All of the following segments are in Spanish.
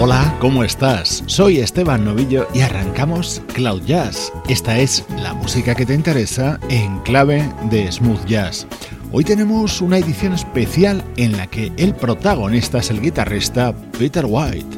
Hola, ¿cómo estás? Soy Esteban Novillo y arrancamos Cloud Jazz. Esta es la música que te interesa en clave de smooth jazz. Hoy tenemos una edición especial en la que el protagonista es el guitarrista Peter White.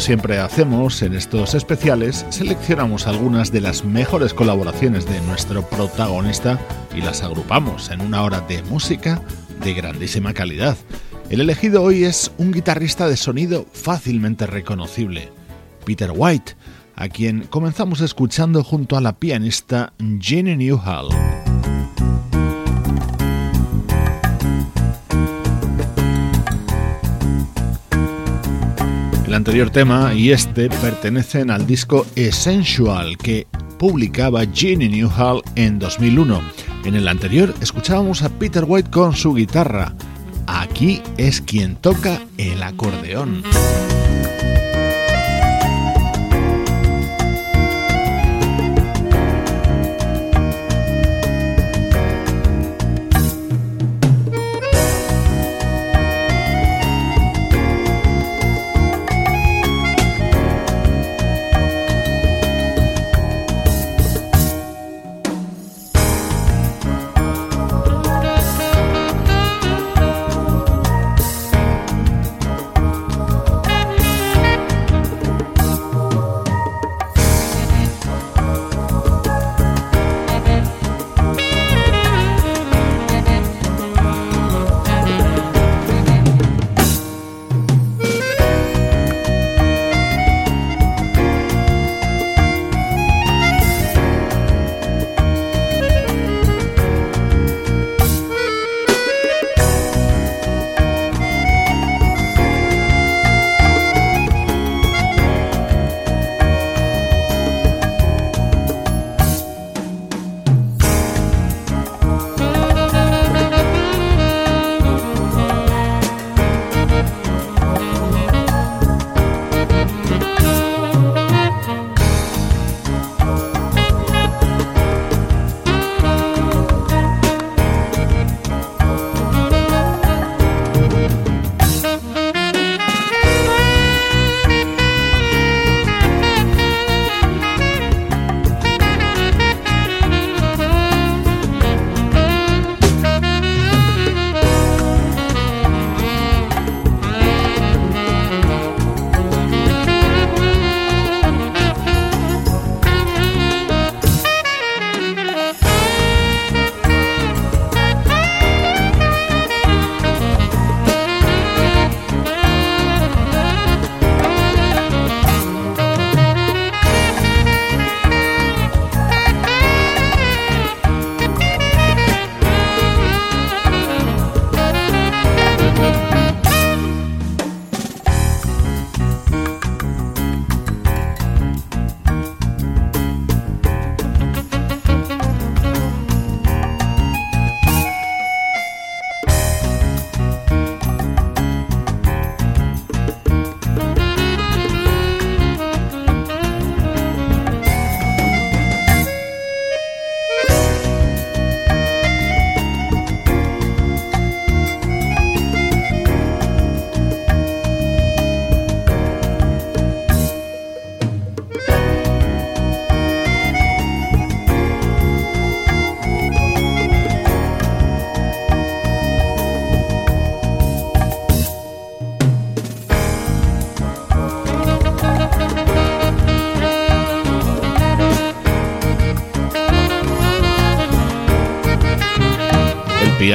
Siempre hacemos en estos especiales, seleccionamos algunas de las mejores colaboraciones de nuestro protagonista y las agrupamos en una hora de música de grandísima calidad. El elegido hoy es un guitarrista de sonido fácilmente reconocible, Peter White, a quien comenzamos escuchando junto a la pianista Jenny Newhall. El anterior tema y este pertenecen al disco Essential que publicaba Jenny Newhall en 2001. En el anterior escuchábamos a Peter White con su guitarra. Aquí es quien toca el acordeón.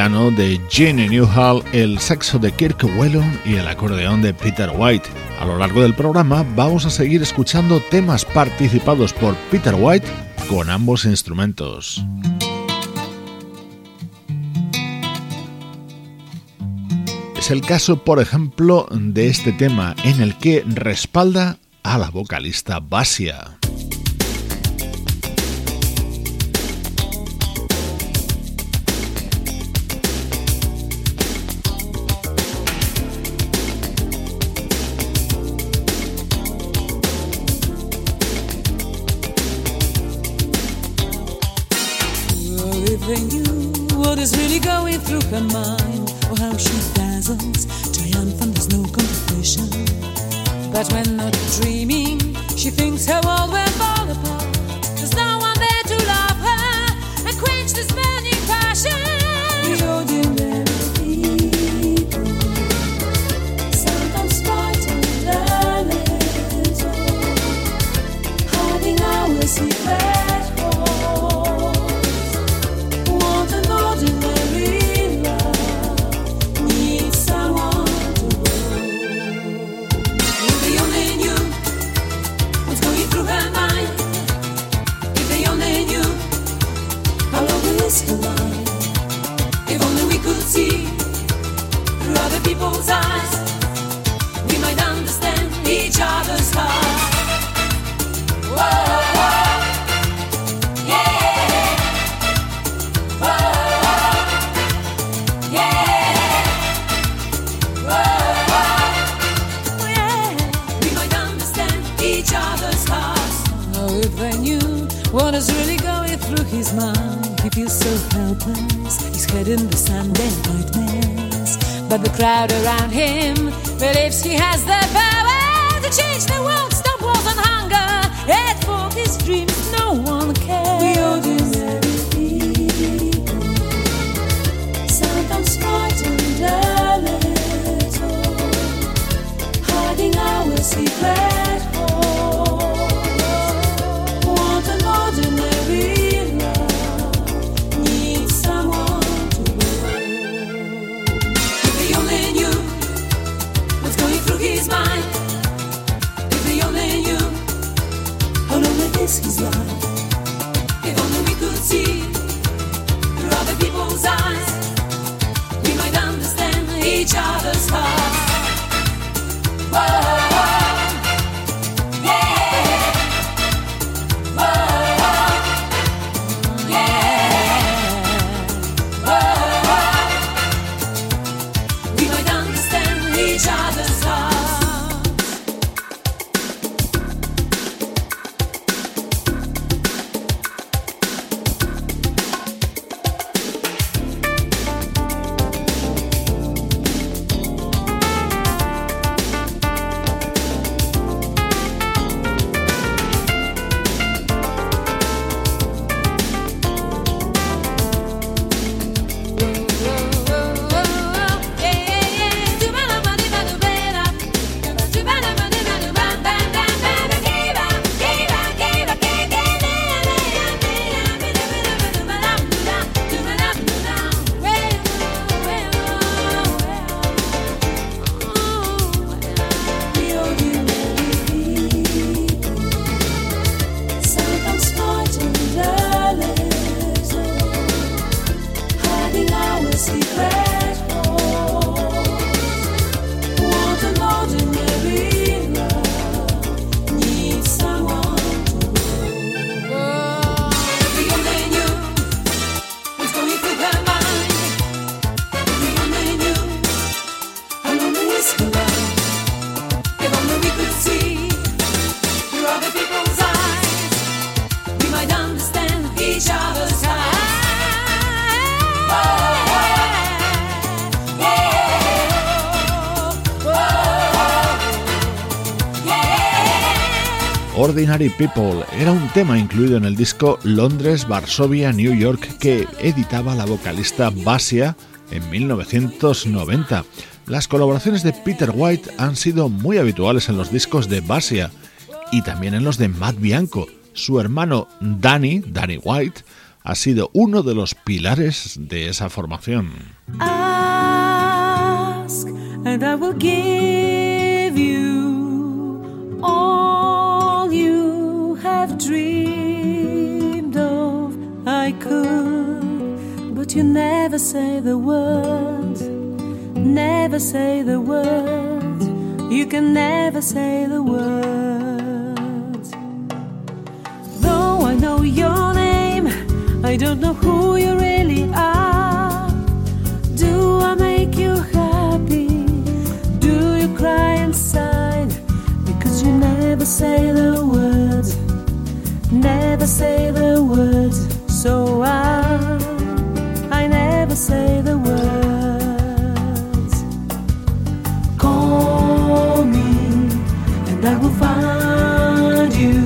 De Jenny Newhall, el saxo de Kirk Whelan y el acordeón de Peter White. A lo largo del programa vamos a seguir escuchando temas participados por Peter White con ambos instrumentos. Es el caso, por ejemplo, de este tema en el que respalda a la vocalista Basia. Her mind, or how she dazzles, triumphant, there's no competition. But when not dreaming, she thinks her world went fall Ordinary People era un tema incluido en el disco Londres, Varsovia, New York que editaba la vocalista Basia en 1990. Las colaboraciones de Peter White han sido muy habituales en los discos de Basia y también en los de Matt Bianco. Su hermano Danny, Danny White, ha sido uno de los pilares de esa formación. Ask, and I will give you all dreamed of. I could, but you never say the words, never say the words. You can never say the words. Though I know your name, I don't know who you really are. Do I make you happy? Do you cry inside? Because you never say the words, never say the words. So I, I never say the words. Call me, and I will find you.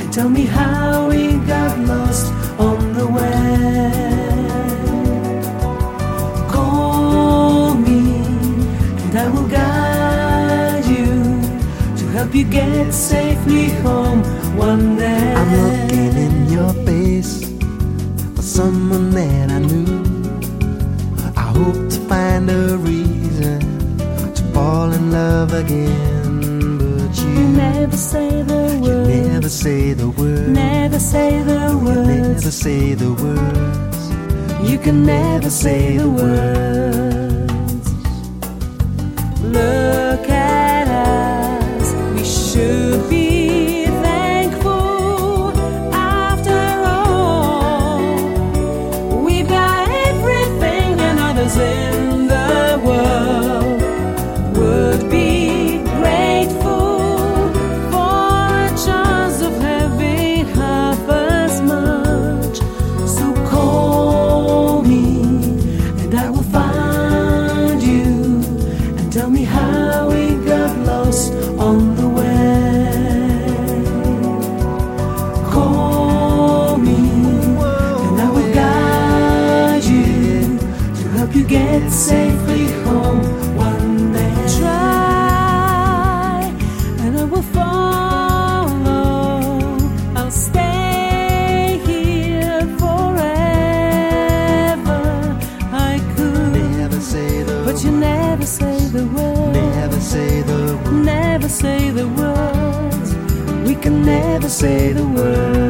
And tell me how we got lost on the way. Call me, and I will guide you to help you get safely home one day. I'm looking in your face for someone that I knew. I hope to find a reason to fall in love again, but You you, never say the you words. never say the word. Never say the words. Never say the words. You can never say the words. Look at us. We should be say the words.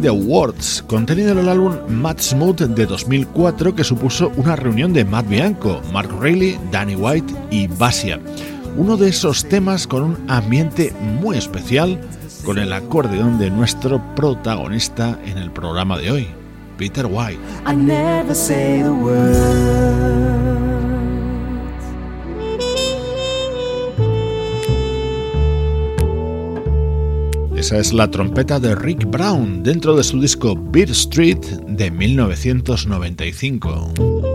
The Words, contenido en el álbum Mad Smooth de 2004 que supuso una reunión de Matt Bianco, Mark Reilly, Danny White y Basia. Uno de esos temas con un ambiente muy especial con el acordeón de nuestro protagonista en el programa de hoy, Peter White. Esa es la trompeta de Rick Brown dentro de su disco Beat Street de 1995.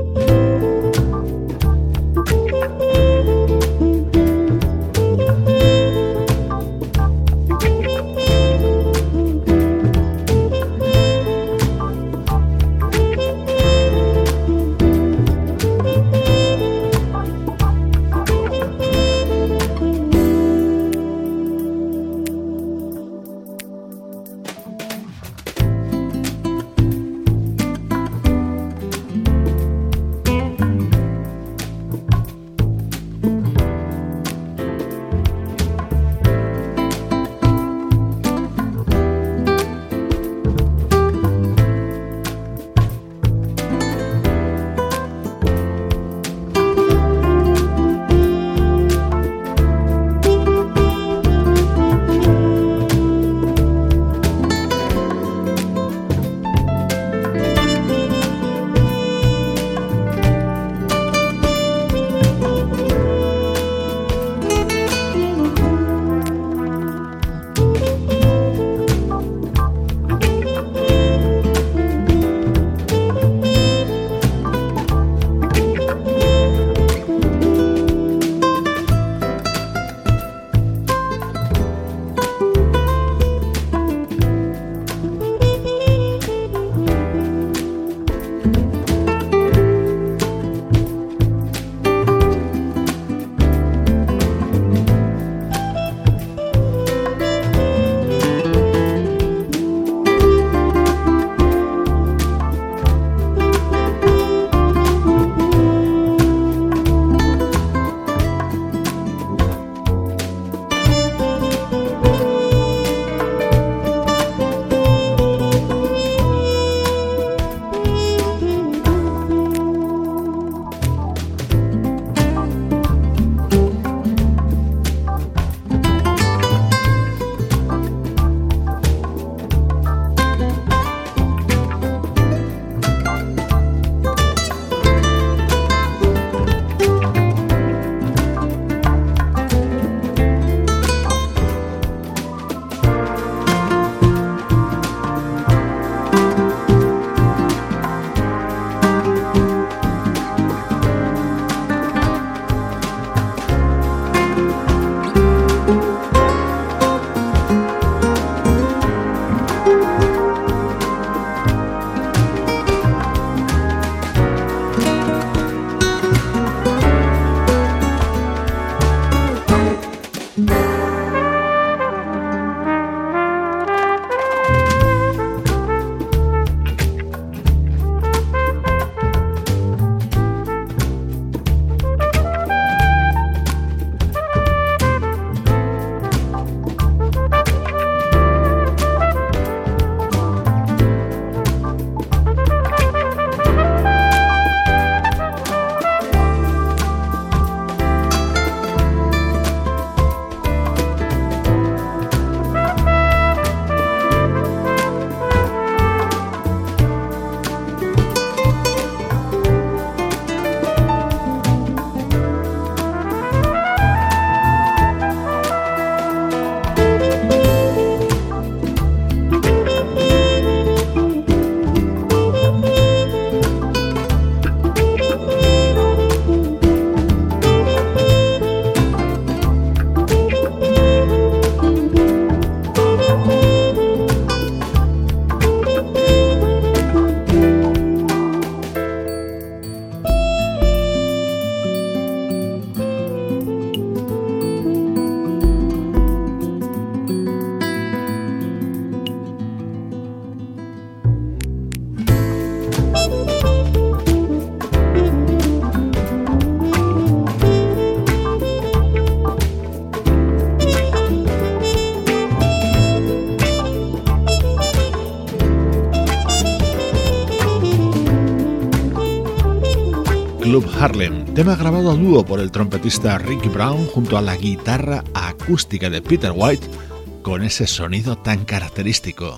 Harlem, tema grabado a dúo por el trompetista Ricky Brown junto a la guitarra acústica de Peter White con ese sonido tan característico.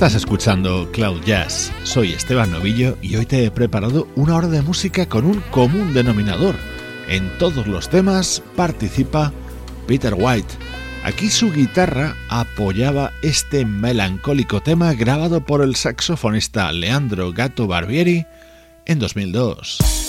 Estás escuchando Cloud Jazz. Soy Esteban Novillo y hoy te he preparado una hora de música con un común denominador, En todos los temas participa Peter White. Aquí su guitarra apoyaba este melancólico tema grabado por el saxofonista Leandro Gato Barbieri en 2002.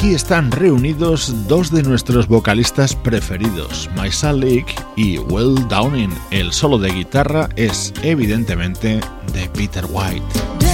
Aquí están reunidos dos de nuestros vocalistas preferidos, Maisa Leak y Will Downing. El solo de guitarra es evidentemente de Peter White.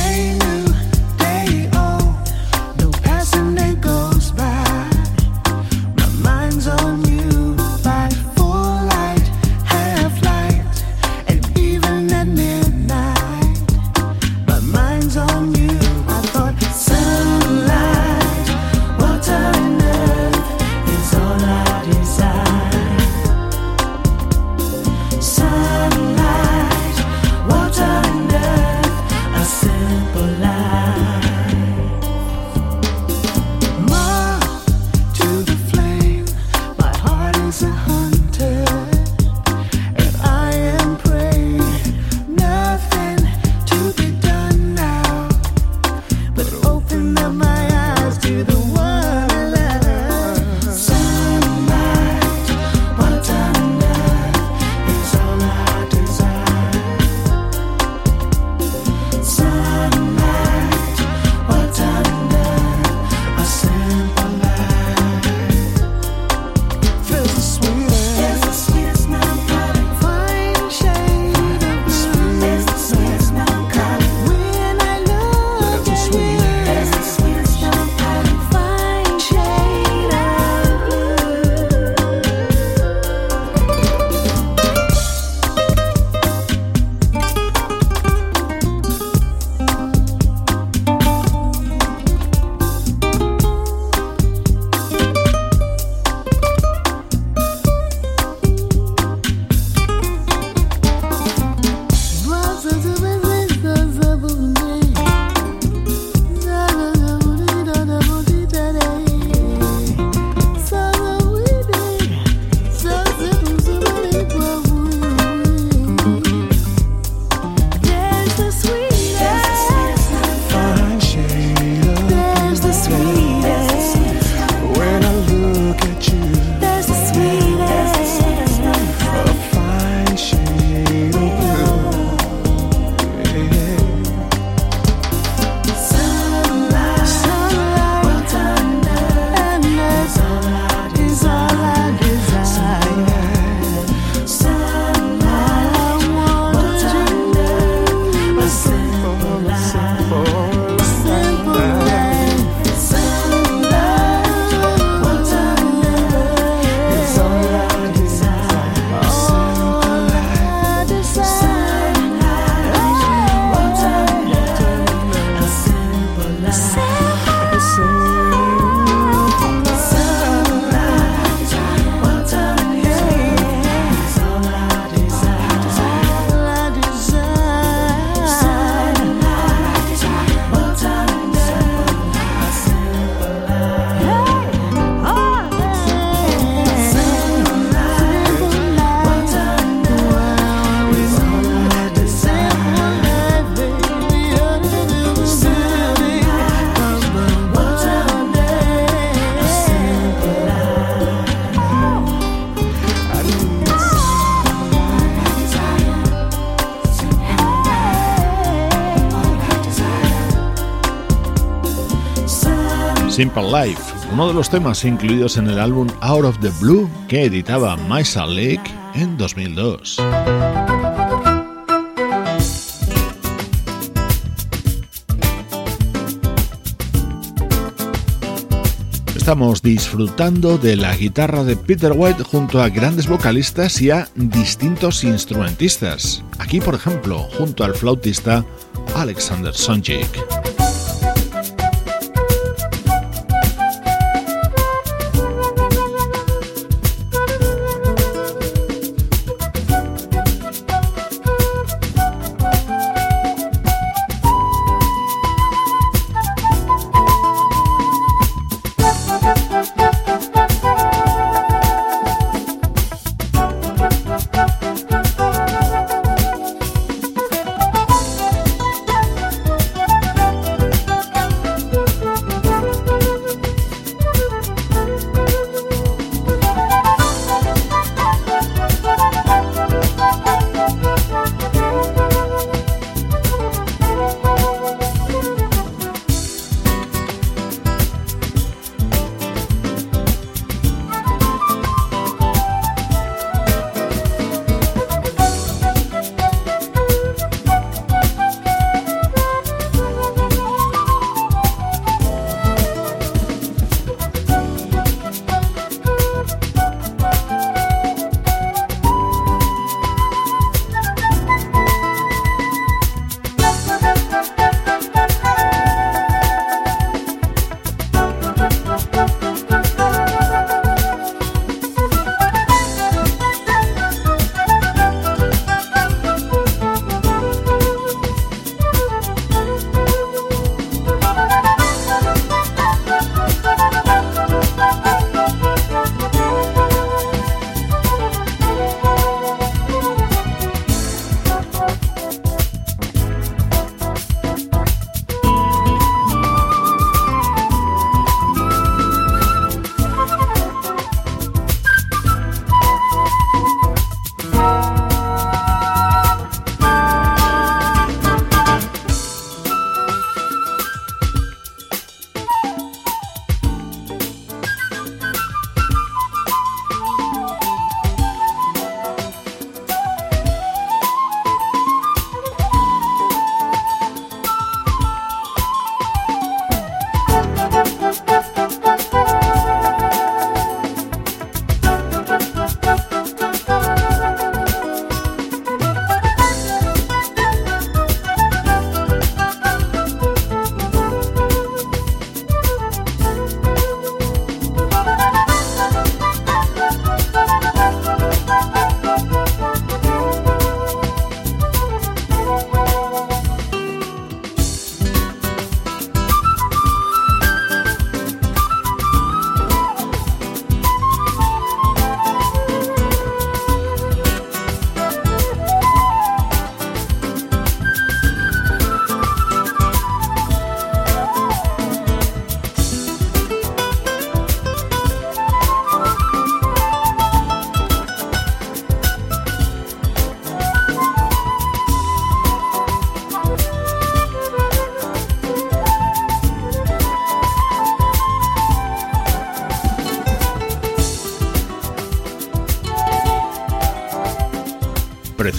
Simple Life, uno de los temas incluidos en el álbum Out of the Blue que editaba Maisa Lake en 2002. Estamos disfrutando de la guitarra de Peter White junto a grandes vocalistas y a distintos instrumentistas. Aquí, por ejemplo, junto al flautista Alexander Sonjik.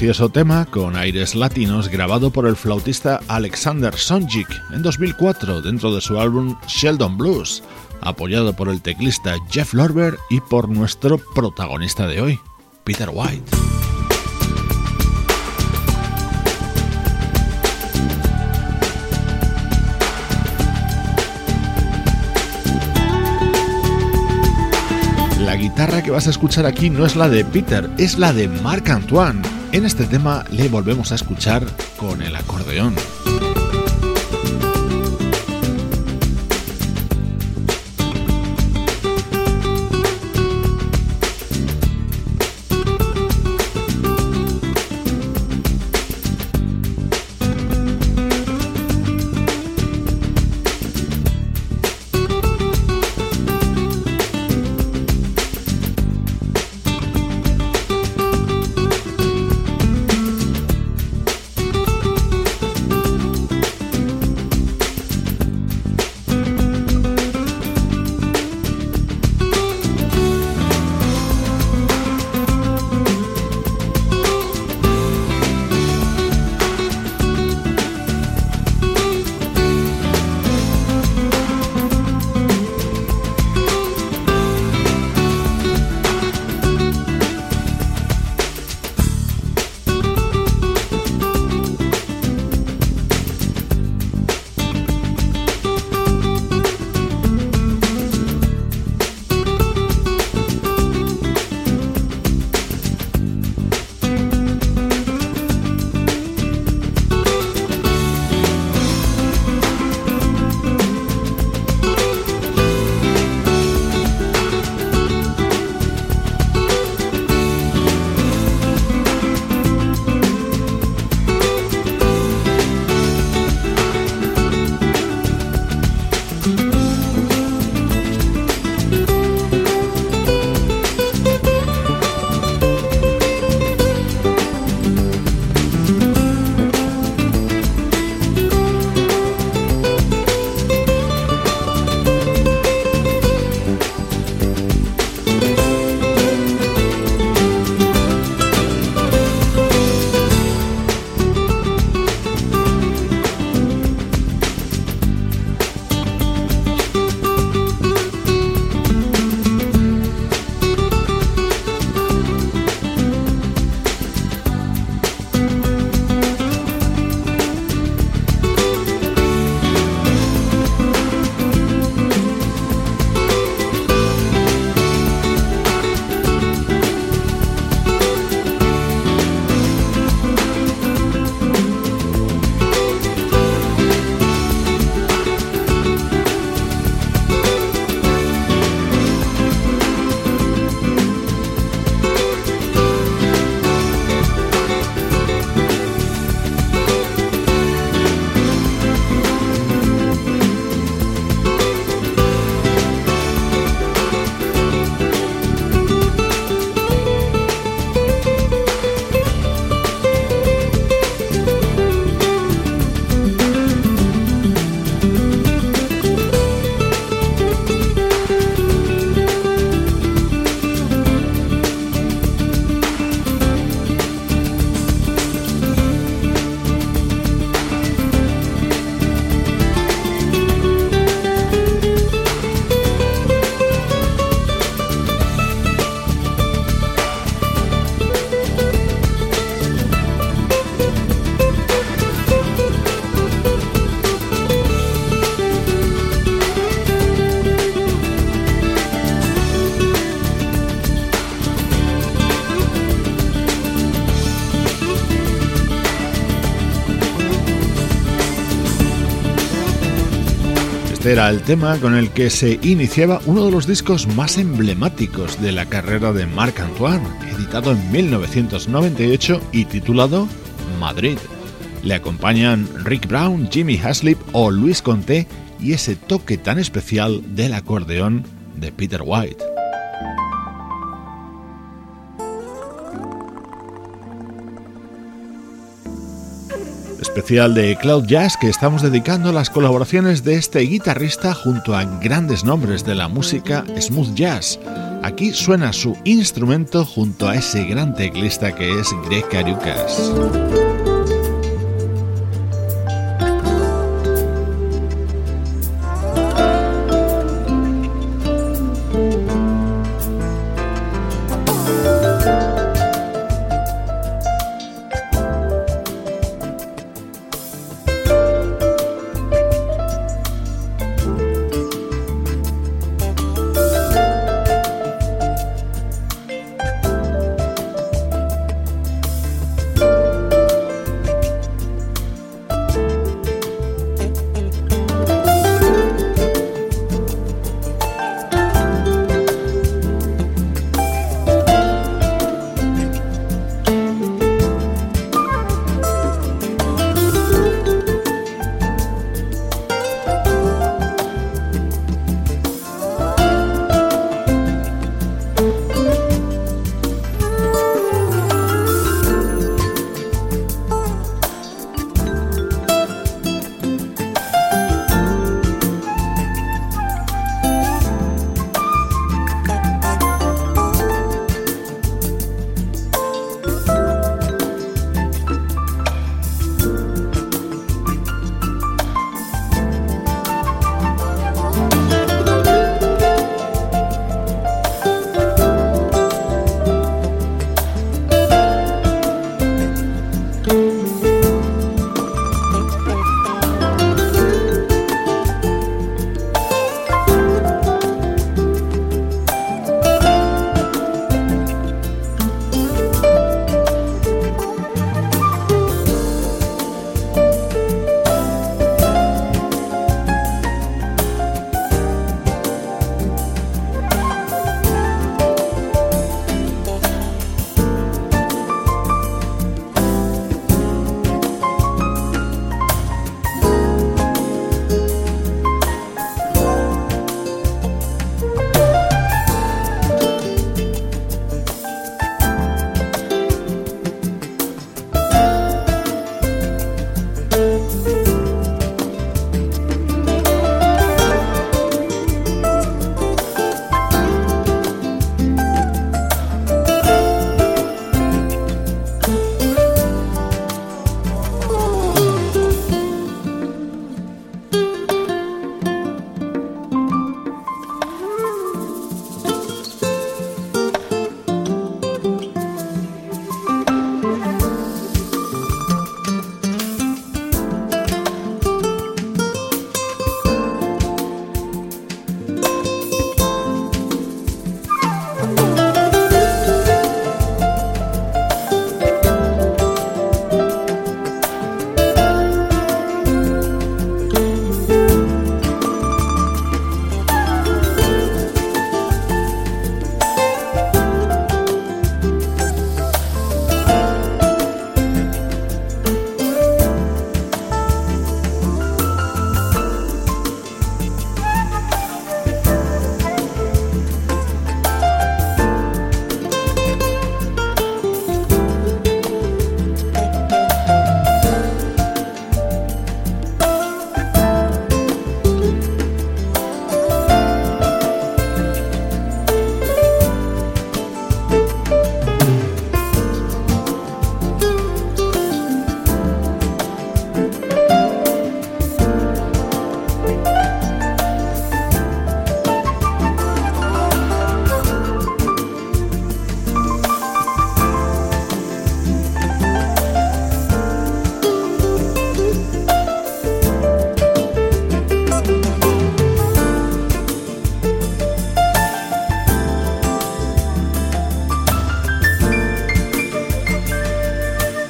Precioso tema con aires latinos grabado por el flautista Alexander Sonjic en 2004 dentro de su álbum Sheldon Blues, apoyado por el teclista Jeff Lorber y por nuestro protagonista de hoy, Peter White. La guitarra que vas a escuchar aquí no es la de Peter, es la de Marc Antoine. En este tema le volvemos a escuchar con el acordeón. Era el tema con el que se iniciaba uno de los discos más emblemáticos de la carrera de Marc Antoine, editado en 1998 y titulado Madrid. Le acompañan Rick Brown, Jimmy Haslip o Luis Conté y ese toque tan especial del acordeón de Peter White. Especial de Cloud Jazz que estamos dedicando a las colaboraciones de este guitarrista junto a grandes nombres de la música smooth jazz. Aquí suena su instrumento junto a ese gran teclista que es Greg Cariucas.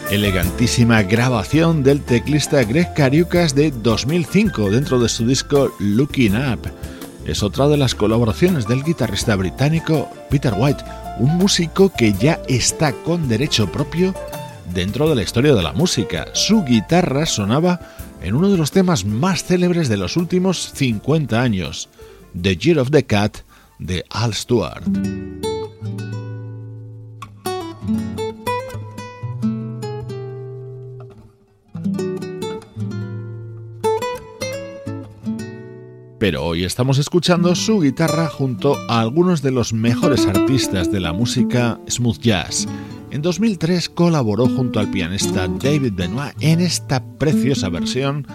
Elegantísima grabación del teclista Greg Cariucas de 2005 dentro de su disco Looking Up. Es otra de las colaboraciones del guitarrista británico Peter White, un músico que ya está con derecho propio dentro de la historia de la música. Su guitarra sonaba en uno de los temas más célebres de los últimos 50 años, The Year of the Cat de Al Stewart. Pero hoy estamos escuchando su guitarra junto a algunos de los mejores artistas de la música smooth jazz. En 2003 colaboró junto al pianista David Benoit en esta preciosa versión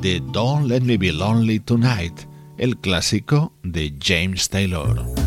de Don't Let Me Be Lonely Tonight, el clásico de James Taylor.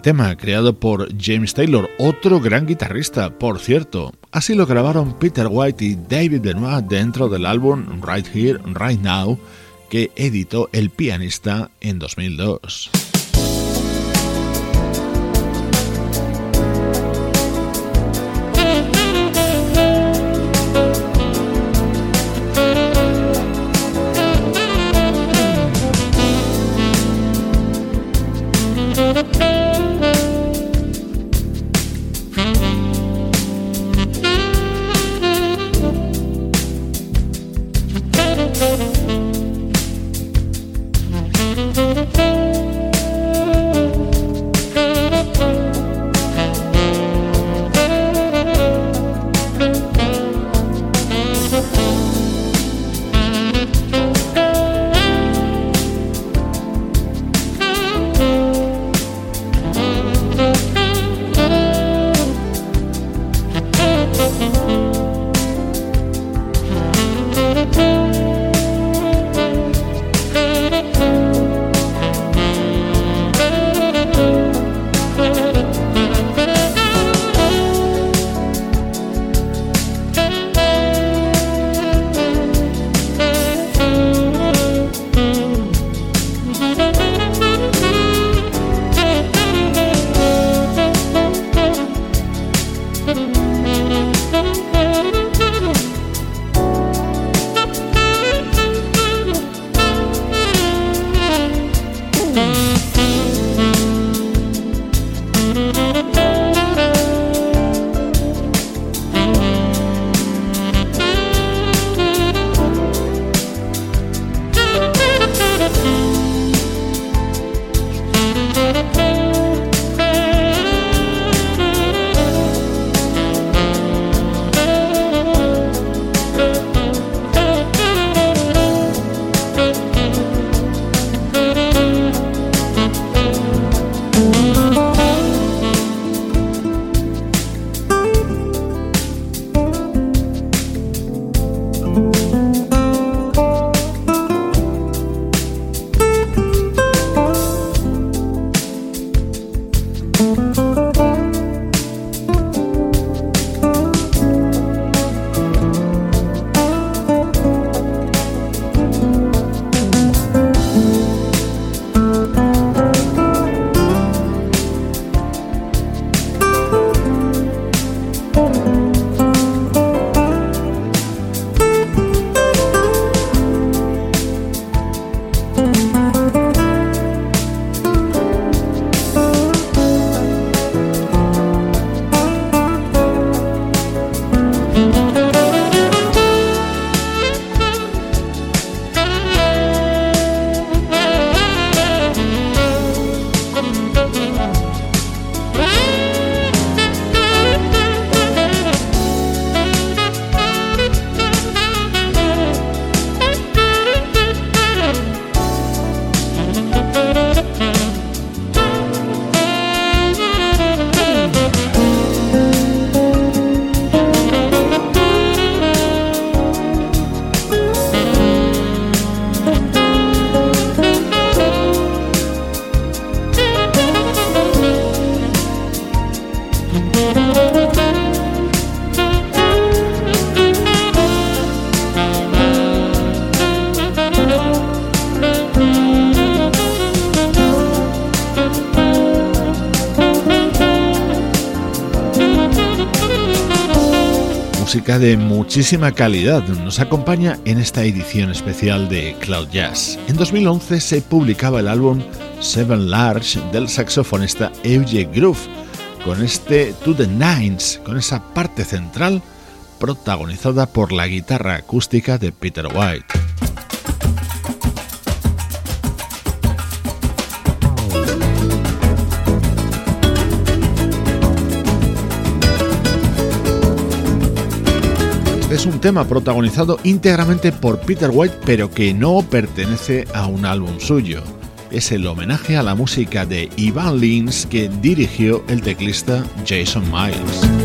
Tema creado por James Taylor, otro gran guitarrista, por cierto. Así lo grabaron Peter White y David Benoit dentro del álbum Right Here, Right Now, que editó el pianista en 2002. De muchísima calidad nos acompaña en esta edición especial de Cloud Jazz. En 2011 se publicaba el álbum Seven Large del saxofonista Euge Groove, con este To the Nines, con esa parte central protagonizada por la guitarra acústica de Peter White. Es un tema protagonizado íntegramente por Peter White, pero que no pertenece a un álbum suyo. Es el homenaje a la música de Ivan Lins que dirigió el teclista Jason Miles.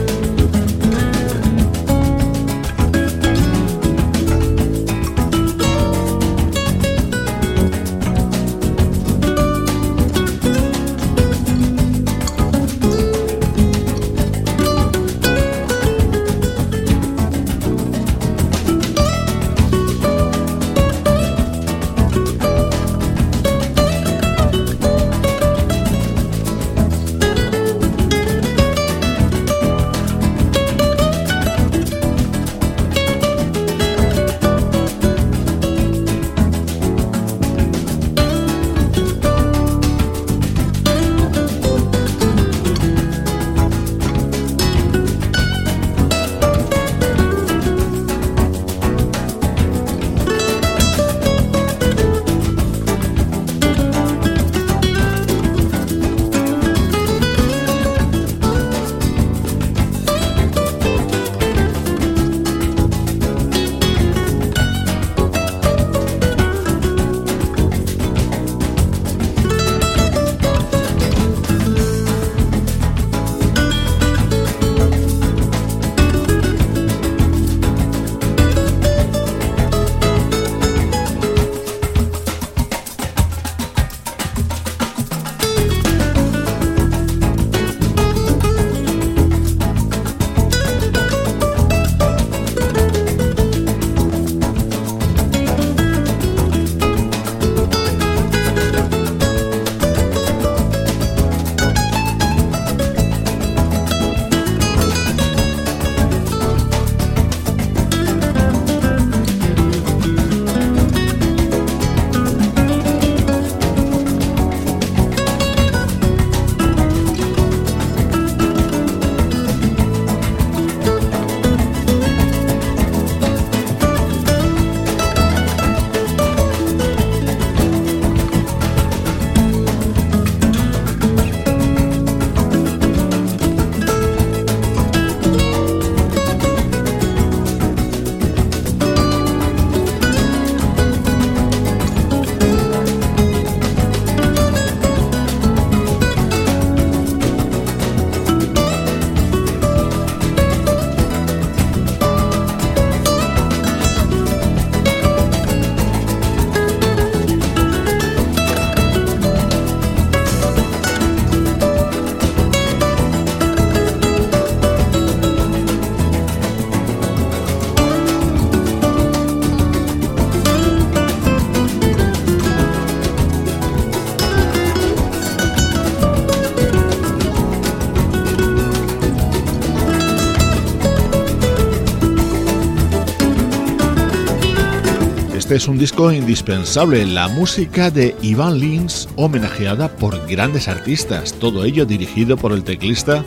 Es un disco indispensable, la música de Ivan Lins homenajeada por grandes artistas, todo ello dirigido por el teclista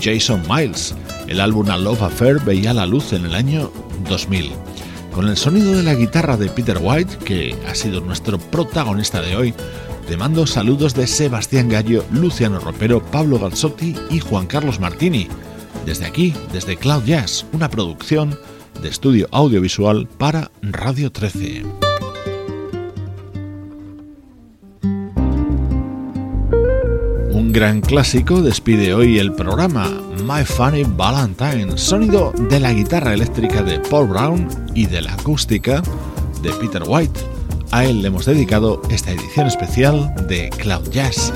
Jason Miles. El álbum A Love Affair veía la luz en el año 2000. Con el sonido de la guitarra de Peter White, que ha sido nuestro protagonista de hoy, te mando saludos de Sebastián Gallo, Luciano Ropero, Pablo Galzotti y Juan Carlos Martini. Desde aquí, desde Cloud Jazz, una producción de estudio audiovisual para Radio 13. Un gran clásico despide hoy el programa My Funny Valentine, sonido de la guitarra eléctrica de Paul Brown y de la acústica de Peter White. A él le hemos dedicado esta edición especial de Cloud Jazz.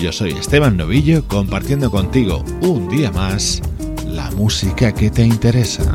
Yo soy Esteban Novillo compartiendo contigo un día más la música que te interesa.